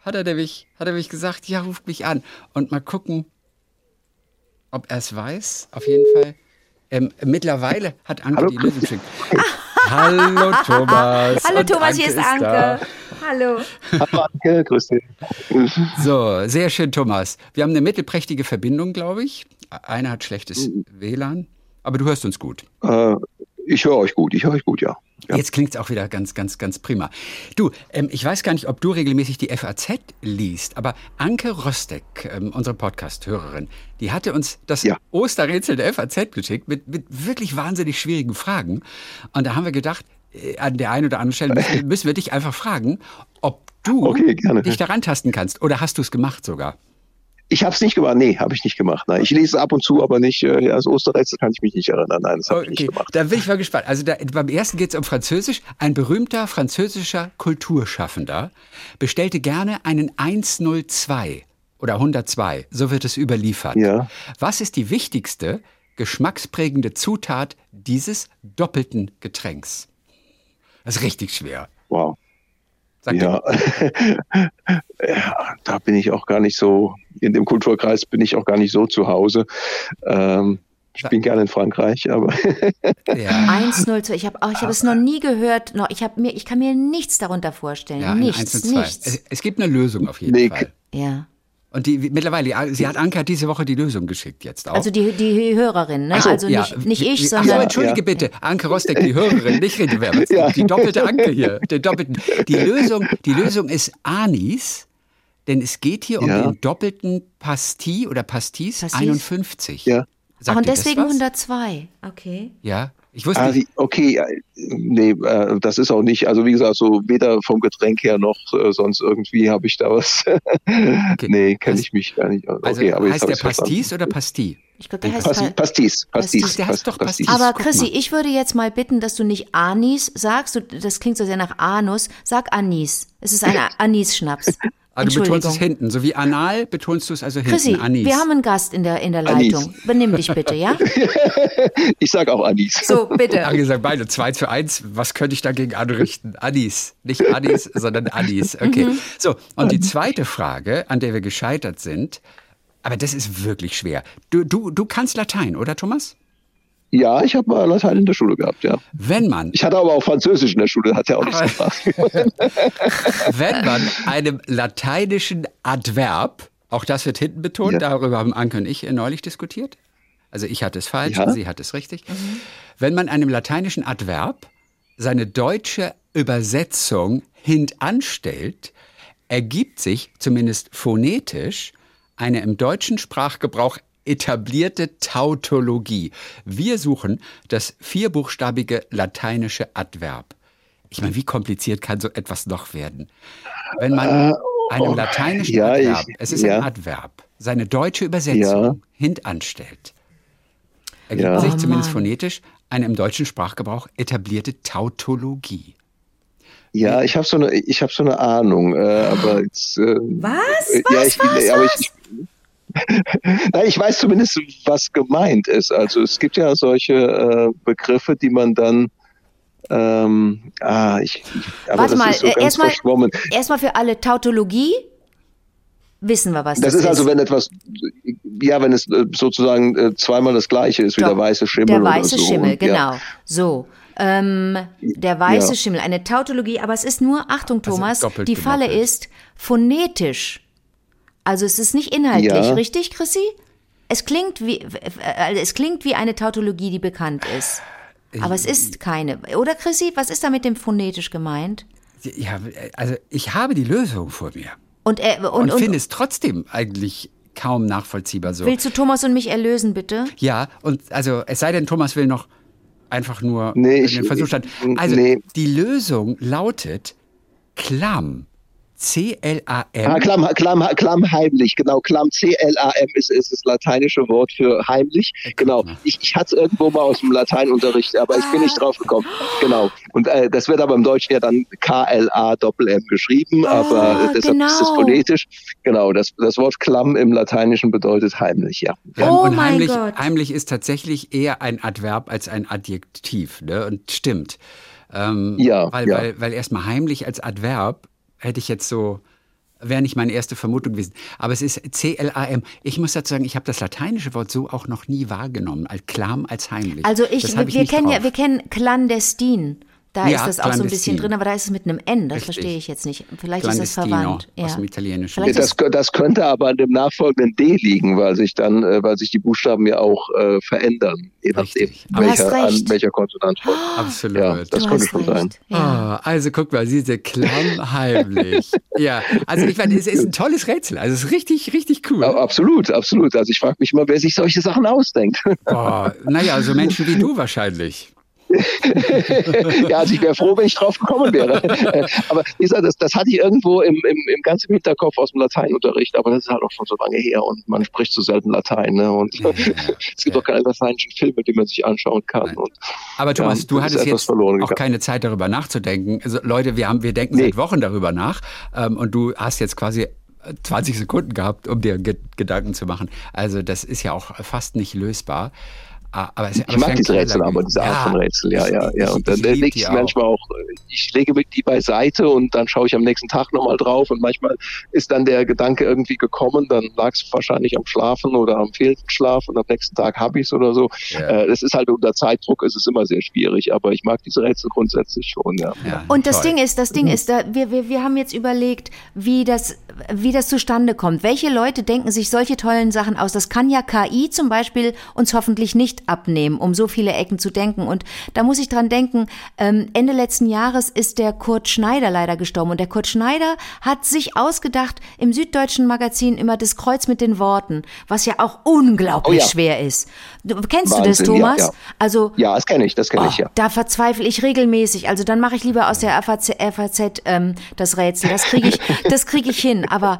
hat er, nämlich, hat er nämlich gesagt, ja, ruft mich an. Und mal gucken, ob er es weiß. Auf jeden Fall. Ähm, mittlerweile hat Anke Hallo, die Lösung geschickt. Hallo Thomas. Hallo Und Thomas, hier ist da. Anke. Hallo. Hallo Anke, grüß dich. So, sehr schön, Thomas. Wir haben eine mittelprächtige Verbindung, glaube ich. Einer hat schlechtes WLAN, aber du hörst uns gut. Äh, ich höre euch gut, ich höre euch gut, ja. Ja. Jetzt klingt es auch wieder ganz, ganz, ganz prima. Du, ähm, ich weiß gar nicht, ob du regelmäßig die FAZ liest, aber Anke Rostek, ähm, unsere Podcast-Hörerin, die hatte uns das Ja. Osterrätsel der FAZ geschickt mit, mit wirklich wahnsinnig schwierigen Fragen. Und da haben wir gedacht, äh, an der einen oder anderen Stelle müssen, <laughs> müssen wir dich einfach fragen, ob du Okay, dich daran tasten kannst. Oder hast du es gemacht sogar? Ich habe es nicht gemacht, nee, habe ich nicht gemacht. Nein, ich lese ab und zu, aber nicht, äh, ja, das Osterrätsel kann ich mich nicht erinnern. Nein, das habe ich nicht gemacht. da bin ich mal gespannt. Also da, beim ersten geht es um Französisch. Ein berühmter französischer Kulturschaffender bestellte gerne einen 102 oder 102, so wird es überliefert. Ja. Was ist die wichtigste geschmacksprägende Zutat dieses doppelten Getränks? Das ist richtig schwer. Wow. Sag Ja. <laughs> ja, da bin ich auch gar nicht so, in dem Kulturkreis bin ich auch gar nicht so zu Hause. Ähm, ich bin gerne in Frankreich, aber. <laughs> Ja. 102. Ich habe ich hab es noch nie gehört. Noch, ich, hab mir, ich kann mir nichts darunter vorstellen. Ja, nichts, 102. nichts. Es, es gibt eine Lösung auf jeden Nee, Fall. ja. Und die mittlerweile, sie hat Anke hat diese Woche die Lösung geschickt jetzt auch. Also die, die Hörerin, ne? So, also Ja, nicht, nicht ich, wie- Ach so, sondern. entschuldige Ja. bitte, Anke Rostek, die Hörerin, nicht Redewerbe. <laughs> Ja. Die doppelte Anke hier. Den doppelten. Die, Lösung, die Lösung ist Anis, denn es geht hier um den doppelten Pastis oder Pastis, Pastis? 51. Ja. Sagt Ach, und deswegen was? 102. Okay. Ja, ich wusste Ah, okay, nee, äh, das ist auch nicht, also wie gesagt, so weder vom Getränk her noch äh, sonst irgendwie habe ich da was. <laughs> nee, kenne ich mich gar nicht. Also Okay, aber jetzt heißt der ich's verstanden. Pastis oder Pasti? Ich glaube, der heißt Pastis, halt- Pastis, Pastis. Der heißt doch Pastis. Aber Chrissy, ich würde jetzt mal bitten, dass du nicht Anis sagst. Du, das klingt so sehr nach Anus. Sag Anis. Es ist ein <laughs> Anis-Schnaps. Ah, du betonst es hinten. So wie anal betonst du es also hinten. Chrissy, Anis. wir haben einen Gast in der, in der Anis. Leitung. Benimm dich bitte, ja? <laughs> Ich sag auch Anis. So, bitte. <laughs> Anke sagt beide 2 zu 1. Was könnte ich dagegen anrichten? Anis. Nicht Anis, sondern Anis. <laughs> Okay. Mhm. So, und die zweite Frage, an der wir gescheitert sind, aber das ist wirklich schwer. Du, du, du kannst Latein, oder Thomas? Ja, ich habe mal Latein in der Schule gehabt, ja. Wenn man, Ich hatte aber auch Französisch in der Schule, hat ja auch nicht so Aber- Spaß. <laughs> wenn man einem lateinischen Adverb, auch das wird hinten betont, Ja. darüber haben Anke und ich neulich diskutiert. Also ich hatte es falsch, Ja. sie hat es richtig. Wenn man einem lateinischen Adverb seine deutsche Übersetzung hintanstellt, ergibt sich zumindest phonetisch eine im deutschen Sprachgebrauch etablierte Tautologie. Wir suchen das vierbuchstabige lateinische Adverb. Ich meine, wie kompliziert kann so etwas noch werden? Wenn man einem lateinischen ja, ich- Adverb, es ist ja. ein Adverb, seine deutsche Übersetzung Ja. hintanstellt, ergibt Ja. sich Oh, zumindest Mann. phonetisch eine im deutschen Sprachgebrauch etablierte Tautologie. Ja, ich habe so eine, ich habe so eine Ahnung, äh, aber jetzt. Äh, Was? äh, Was? ja, ich, was? aber was? ich, <laughs> Nein, ich weiß zumindest, was gemeint ist. Also es gibt ja solche äh, Begriffe, die man dann ähm, ah, ich, ich aber Warte das mal, ist so äh, ganz erstmal- verschwommen. Erstmal für alle Tautologie wissen wir, was das, Das ist also, wenn etwas, ja, wenn es äh, sozusagen äh, zweimal das gleiche ist, wie Doch, der weiße Schimmel Der oder weiße so. Schimmel, Und, ja. genau. So. Ähm, der weiße Ja. Schimmel, eine Tautologie, aber es ist nur, Achtung Thomas, doppelt die Falle ist phonetisch. Also es ist nicht inhaltlich, Ja. richtig, Chrissy? Es klingt wie, äh, es klingt wie eine Tautologie, die bekannt ist. Aber es ist keine. Oder Chrissy, was ist da mit dem phonetisch gemeint? Ja, also ich habe die Lösung vor mir Und, äh, und, und, und, finde es trotzdem eigentlich kaum nachvollziehbar so. willst du Thomas und mich erlösen, bitte? Ja, und also es sei denn, Thomas will noch einfach nur Nee, in ich- den Versuch stand. ich- Also nee. die Lösung lautet Klamm. C-L-A-M. Ah, Klamm, Klamm, Klamm heimlich, genau. Klamm, C-L-A-M ist, ist das lateinische Wort für heimlich. Genau. Ich, ich hatte es irgendwo mal aus dem Lateinunterricht, aber ich bin nicht drauf gekommen. Genau. Und äh, das wird aber im Deutschen ja dann K-L-A-Doppel-M geschrieben, aber äh, deshalb ist es genau. phonetisch. Genau, das, das Wort Klamm im Lateinischen bedeutet heimlich, ja. Ähm, Oh und mein heimlich, Gott. heimlich ist tatsächlich eher ein Adverb als ein Adjektiv. Ne? Und stimmt. Ähm, Ja, weil, ja. Weil, weil erstmal heimlich als Adverb hätte ich jetzt so, wäre nicht meine erste Vermutung gewesen. Aber es ist C-L-A-M. Ich muss dazu sagen, ich habe das lateinische Wort so auch noch nie wahrgenommen. Als Klam als heimlich. Also ich, wir, ich wir kennen ja, drauf. wir kennen clandestin. Da Ja, ist das auch so ein bisschen drin, aber da ist es mit einem N. Das Richtig. verstehe ich jetzt nicht. Vielleicht ist das verwandt. Ja. aus dem Italienischen. Vielleicht Das, das könnte aber an dem nachfolgenden D ligen, weil sich dann, äh, weil sich die Buchstaben ja auch äh, verändern, je nachdem. Aber welcher, an welcher Konsonant folgt. Absolut. Ja, das du könnte schon recht. sein. Ja. Ah, also guck mal, diese Klamm heimlich. <laughs> ja, also ich meine, es ist ein tolles Rätsel. Also es ist richtig, richtig cool. Ja, absolut, absolut. Also ich frage mich immer, wer sich solche Sachen ausdenkt. Oh, naja, so Menschen wie du wahrscheinlich. <laughs> ja, also ich wäre froh, wenn ich drauf gekommen wäre. Äh, aber wie gesagt, das, das hatte ich irgendwo im, im, im ganzen Hinterkopf aus dem Lateinunterricht, aber das ist halt auch schon so lange her und man spricht so selten Latein. Ne? Und <laughs> es gibt auch keine lateinischen Filme, die man sich anschauen kann. Und, Aber Thomas, Ja, du hattest jetzt auch gegangen. keine Zeit darüber nachzudenken. Also, Leute, wir, haben, wir denken Nee. seit Wochen darüber nach ähm, und du hast jetzt quasi 20 Sekunden gehabt, um dir Ge Gedanken zu machen. Also das ist ja auch fast nicht lösbar. Ah, Aber es, aber ich mag diese Rätsel aber, diese Art von Rätsel, ja, ich- ja, ja. Und dann ich äh, lege ich auch. manchmal auch, ich lege mir die beiseite und dann schaue ich am nächsten Tag nochmal drauf und manchmal ist dann der Gedanke irgendwie gekommen, dann lag es wahrscheinlich am Schlafen oder am fehlenden Schlaf und am nächsten Tag habe ich es oder so. Ja. Äh, Das ist halt unter Zeitdruck, ist es immer sehr schwierig, aber ich mag diese Rätsel grundsätzlich schon, ja. Ja, Und das toll. Ding ist, das Ding ist, da, wir, wir, wir haben jetzt überlegt, wie das, wie das zustande kommt. Welche Leute denken sich solche tollen Sachen aus? Das kann ja KI zum Beispiel uns hoffentlich nicht abnehmen, um so viele Ecken zu denken. Und da muss ich dran denken, ähm, Ende letzten Jahres ist der Kurt Schneider leider gestorben. Und der Kurt Schneider hat sich ausgedacht, im Süddeutschen Magazin immer das Kreuz mit den Worten, was ja auch unglaublich Oh ja. schwer ist. Du, kennst du das, Wahnsinn, ja, Thomas? ja. Also, Ja, das kenne ich, das kenne ich, Oh, ja. Da verzweifle ich regelmäßig. Also dann mache ich lieber aus der FAZ, FAZ ähm, das Rätsel. Das kriege ich, <laughs> das kriege ich hin. Aber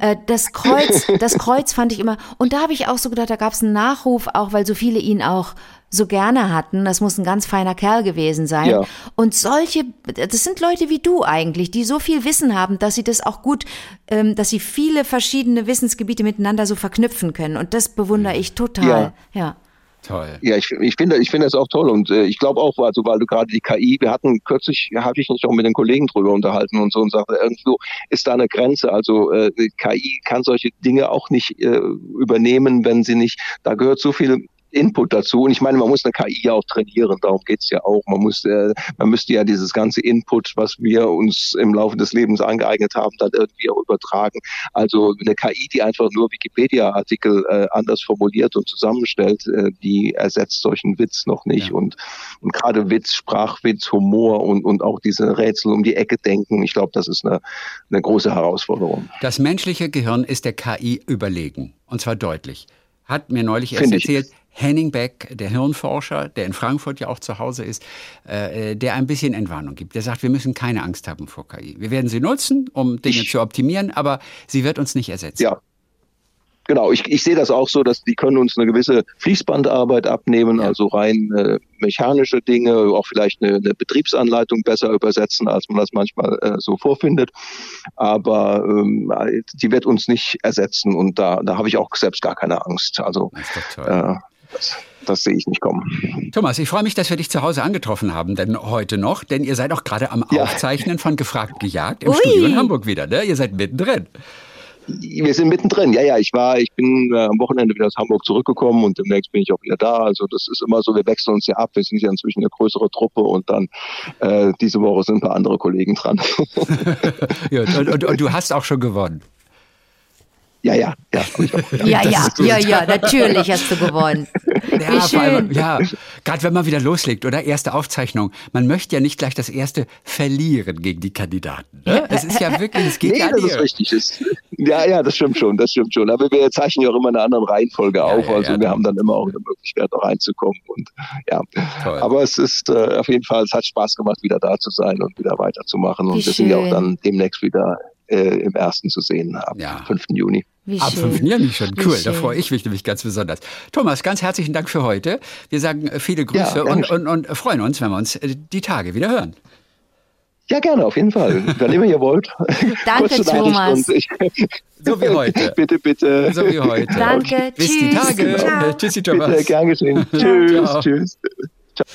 äh, das Kreuz, das Kreuz fand ich immer. Und da habe ich auch so gedacht, da gab es einen Nachruf, auch weil so viele ihn auch so gerne hatten. Das muss ein ganz feiner Kerl gewesen sein. Ja. Und solche, das sind Leute wie du eigentlich, die so viel Wissen haben, dass sie das auch gut, ähm, dass sie viele verschiedene Wissensgebiete miteinander so verknüpfen können. Und das bewundere ich total. ja. Toll. Ja, ich, ich finde ich finde das auch toll und äh, ich glaube auch, also weil du gerade die KI, wir hatten kürzlich, habe ich mich auch mit den Kollegen drüber unterhalten und so und sagte, irgendwo ist da eine Grenze. Also äh, die KI kann solche Dinge auch nicht äh, übernehmen, wenn sie nicht, da gehört so viel Input dazu. Und ich meine, man muss eine KI ja auch trainieren, darum geht's ja auch. Man muss, äh, man müsste ja dieses ganze Input, was wir uns im Laufe des Lebens angeeignet haben, dann irgendwie auch übertragen. Also eine KI, die einfach nur Wikipedia-Artikel äh, anders formuliert und zusammenstellt, äh, die ersetzt solchen Witz noch nicht. Ja. Und, und gerade Witz, Sprachwitz, Humor und, und auch diese Rätsel um die Ecke denken, ich glaube, das ist eine, eine große Herausforderung. Das menschliche Gehirn ist der KI überlegen. Und zwar deutlich. Hat mir neulich erst ich. erzählt, Henning Beck, der Hirnforscher, der in Frankfurt ja auch zu Hause ist, äh, der ein bisschen Entwarnung gibt. Der sagt, wir müssen keine Angst haben vor KI. Wir werden sie nutzen, um Dinge zu optimieren, aber sie wird uns nicht ersetzen. Ja. Genau, ich, ich sehe das auch so, dass die können uns eine gewisse Fließbandarbeit abnehmen, ja. also rein äh, mechanische Dinge, auch vielleicht eine, eine, Betriebsanleitung besser übersetzen, als man das manchmal äh, so vorfindet. Aber ähm, die wird uns nicht ersetzen und da, da habe ich auch selbst gar keine Angst. Also äh, das, das sehe ich nicht kommen. Thomas, ich freue mich, dass wir dich zu Hause angetroffen haben, denn heute noch, denn ihr seid auch gerade am ja. Aufzeichnen von Gefragt gejagt im Ui. Studio in Hamburg wieder, ne? Ihr seid mittendrin. Wir sind mittendrin. Ja, ja, ich war, ich bin äh, am Wochenende wieder aus Hamburg zurückgekommen und demnächst bin ich auch wieder da. Also das ist immer so, wir wechseln uns ja ab. Wir sind ja inzwischen eine größere Truppe und dann äh, diese Woche sind ein paar andere Kollegen dran. <laughs> ja, und, und, und du hast auch schon gewonnen. Ja, ja, ja. Ja, ja, ja, ja, natürlich hast du gewonnen. Ja, Wie schön. Allem, ja, gerade wenn man wieder loslegt, oder? Erste Aufzeichnung. Man möchte ja nicht gleich das erste verlieren gegen die Kandidaten. Ne? Es ist ja wirklich, es geht nee, ja das ist richtig. Ist, ja, ja, das stimmt schon, das stimmt schon. Aber wir zeichnen ja auch immer in einer anderen Reihenfolge ja, auf. Ja, also ja, wir haben dann immer auch eine Möglichkeit, da reinzukommen. Und ja, Toll. aber es ist äh, auf jeden Fall, es hat Spaß gemacht, wieder da zu sein und wieder weiterzumachen. Wie und wir schön. sind ja auch dann demnächst wieder äh, im ersten zu sehen, ab ja. 5. Juni. Wie Ab schön. 5. Juni schon, cool. Da freue ich mich nämlich ganz besonders. Thomas, ganz herzlichen Dank für heute. Wir sagen äh, viele Grüße ja, und, und, und freuen uns, wenn wir uns äh, die Tage wieder hören. Ja, gerne, auf jeden Fall. Wann immer ihr wollt. <laughs> Danke, Thomas. Ich, so wie heute. <laughs> bitte, bitte. So wie heute. Danke, okay. Bis die Tage. Ciao. Tschüssi, Thomas. Bitte, gern geschehen. <laughs> Tschüss, tschüss. Ciao.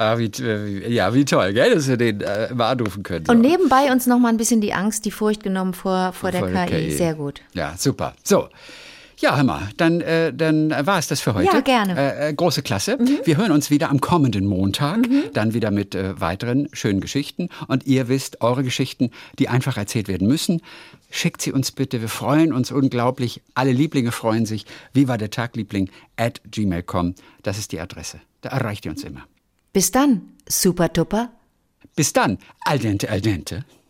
Ah, wie, äh, ja, wie toll, gell, dass wir den äh, mal anrufen können. So. Und nebenbei uns noch mal ein bisschen die Angst, die Furcht genommen vor, vor, vor der, KI. KI. Sehr gut. Ja, super. So. Ja, hör mal, dann, äh, dann war es das für heute. Ja, gerne. Äh, äh, große Klasse. Mhm. Wir hören uns wieder am kommenden Montag, mhm. dann wieder mit äh, weiteren schönen Geschichten. Und ihr wisst, eure Geschichten, die einfach erzählt werden müssen, schickt sie uns bitte. Wir freuen uns unglaublich. Alle Lieblinge freuen sich. Wie war der Tag, Liebling? At gmail.com. Das ist die Adresse. Da erreicht ihr uns immer. Bis dann, Super Tupper. Bis dann, al dente, al dente.